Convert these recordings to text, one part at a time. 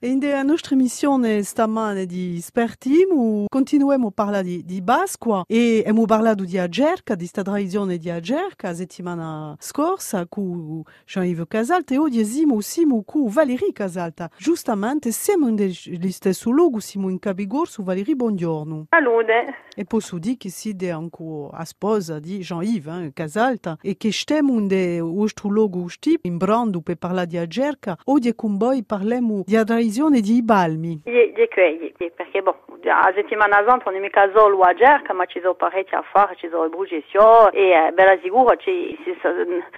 E in a nostra emissione stamane di Spertimo continuiamo a parlare di, di Pasqua e abbiamo parlato di Agerca, di questa tradizione di Agerca, la settimana scorsa con Jean-Yves Casalta e oggi siamo siamo con Valerie Casalta. Giustamente siamo nello stesso luogo, siamo in Capigorso. Valerie, buongiorno. Salute. E posso dire che siete ancora a sposa di Jean-Yves eh, Casalta e che stiamo in questo luogo in Brando per parlare di Agerca. Oggi con voi parliamo di tradizione di Balmi. Gli, gli quelli, perché boh, a settimana santa non è mica solo a Gerca, ma ci sono parecchi affari, ci sono bruciazioni e eh, bella sicura ci, ci,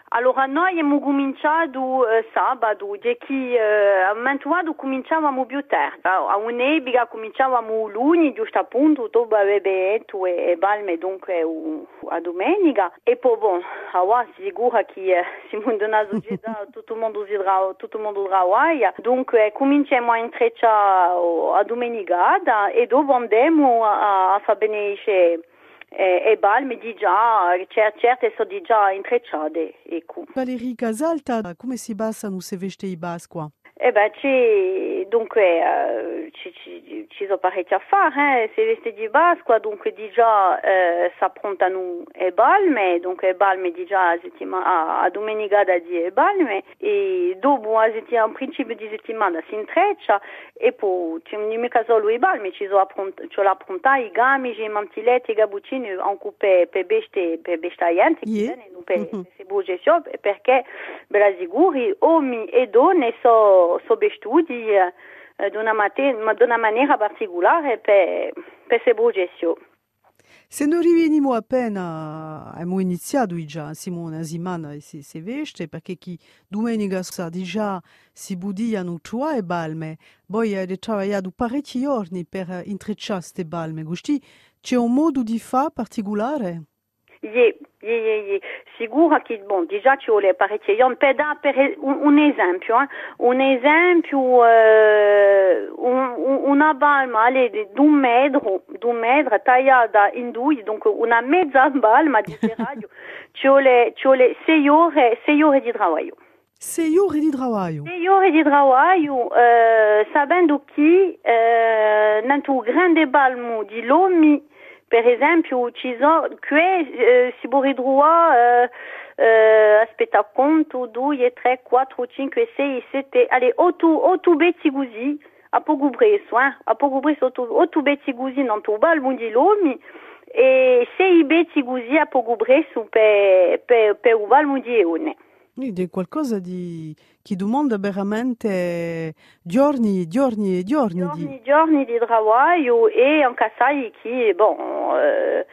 Allora noi abbiamo cominciato eh, sabato, che eh, a cominciavamo più tardi. A un'epoca cominciavamo lunedì, giusto appunto, dopo e, e balme dunque u, a domenica. E poi bon, a sicura che eh, siamo tutto il mondo usirà, tutto il mondo usirà dunque cominciamo a intrecciare a domenicata e dopo andiamo a, a fare benefice e, balme di già, certe sono di già intrecciate. Ecco. Valerie Casalta, come si passano se veste i basqua? Eh ben, ci, dunque, uh, ci, ci, ci sono parecchi affari, eh, se veste di Pasqua, dunque già eh, s'approntano e balme, dunque balme di già a, a domenicata di e balme, e dopo a, settimana, a principio di settimana si intreccia, e poi mica solo i ci sono i gamici, i mantiletti, i gabuccini, anche per, per beste, per yeah. per, mm-hmm. per, perché, uomini e donne sono sob studi d'una, mate, d'una maniera particolare per, per se progesso. Se noi riveniamo appena, abbiamo iniziato già, Simone Asimana e se, se veste, perché chi domenica sa già si budiano tua e balme, poi hai lavorato parecchi giorni per intrecciare queste balme, c'è un modo di fare particolare? Ye, ye, ye, ye. Bon, per un, un esempio, eh? un esempio, eh, un, una balma alle, di un metro, di un metro tagliata in dunque una mezza balma di radio, ci vuole, ci vuole sei ore, sei ore di lavoro. Sei ore di? Sei ore di eh, sapendo che nel grande balmo di Lomi, per esempio, ci sono qui eh, si borridrua eh, eh, aspetta conto 2, 3, 4, 5, 6, 7, allez, 8, 8 betti così, a poco presso, eh, a poco presso 8, 8 betti così non tu bal mundilomi e 6 betti così a poco presso per, per, per bal mundione. È qualcosa di, che domanda veramente giorni, giorni e giorni. Giorni, di... giorni di lavoro e anche sai che, bon, eh,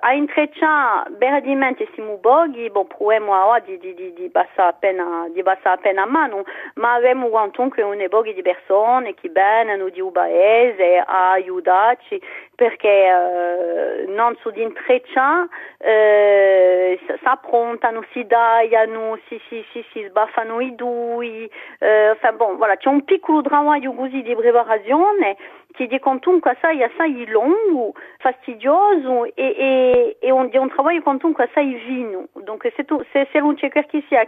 a intrecciare veramente siamo pochi, bon, proviamo di, di, di, di, passare appena, di passare appena a mano, ma abbiamo comunque un pochi di persone che vengono di un paese a aiutarci perché eh, non su di intrecciare eh, si approntano, si si, si, si, eh, enfin bon, voilà, c'è un piccolo che di comunque assai, assai lungo, fastidioso e, e, e un, di un vino. Donc tu, se, se non c'è chi sia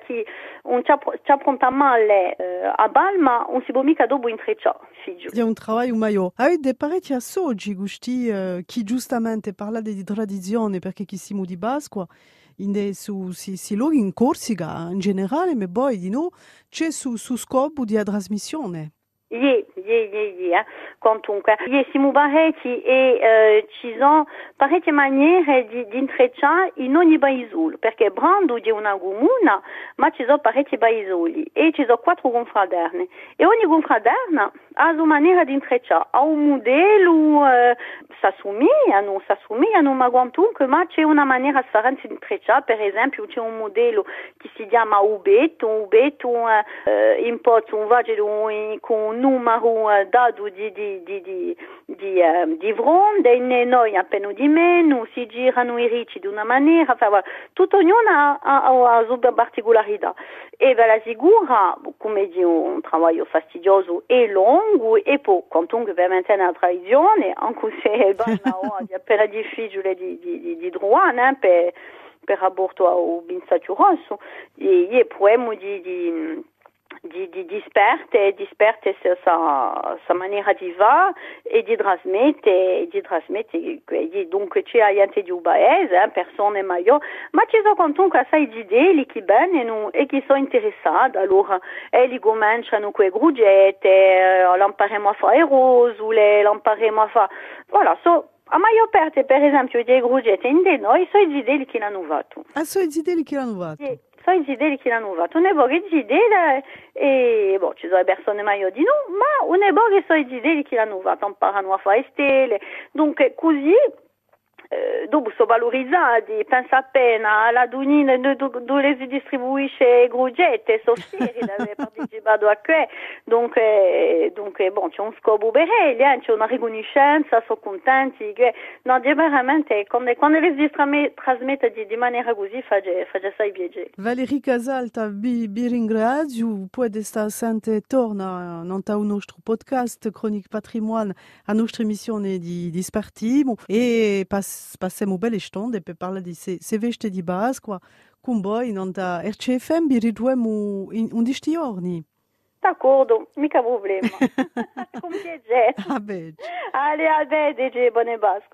male eh, a Balma, dopo intrecciare, figlio. È un lavoro meglio. Avete parecchi assoggi, gusti, eh, chi giustamente parla di perché chi siamo di Pasqua, in si, si Corsica in generale, ma poi di c'è su, su scopo di. Ye, ye, ye, eh. comunque. Siamo parecchi e ci sono di, di intrecciare in ogni paese, perché Brando è una comuna, ma ci sono parecchi e ci quattro confraterni. E ogni confraterna ha maniera un modello, eh, si assomigliano, si assomigliano, ma comunque, ma una maniera differente di per esempio c'è un modello che si chiama un un numero uh, dado di, di, di, di, di, uh, di vronde, e noi ricci ha, ha, sua. E di un lavoro fastidioso e lungo, e poi, comunque per mantenere la tradizione, anche se è appena difficile di, di, di, di trovare, per, per al binsaggio rosso, e, e poi di, di di, di, di esperte, di esperte sa, sa maniera di va e di trasmette, di trasmette, dunque c'è gente di un paese, eh, persone meglio, ma ci sono comunque assai di idee che bene e che sono interessate, allora e li cominciano quei gruggette, eh, l'impareremo a fare rose, l'impareremo a fare, voilà, so, a maior parte, per esempio, dei gruggette in noi sono di idee che l'hanno fatto? Ah, sono di idee che l'hanno fatto? Sì sono che l'hanno fatto, ne idee e boh, ci sono ma un è che sono idee che l'hanno fatto, imparano a fare stelle, dunque così dopo sono valorizzati, pensa appena si a questo, dunque, dunque bon, c'è un scopo per lì, eh, c'è una riconoscenza, sono contenti, che, no, veramente, quando, quando le trasmette di, di maniera così, fa. Valérie Casalta, vi, ringrazio, nostro podcast Chronique Patrimoine, a nostra di, di e passemo belle stonde per parlare di se, se veste di base qua con voi non da RCFM vi riduemo in 11 giorni d'accordo mica problema con piacere a bene allez a bene buone basco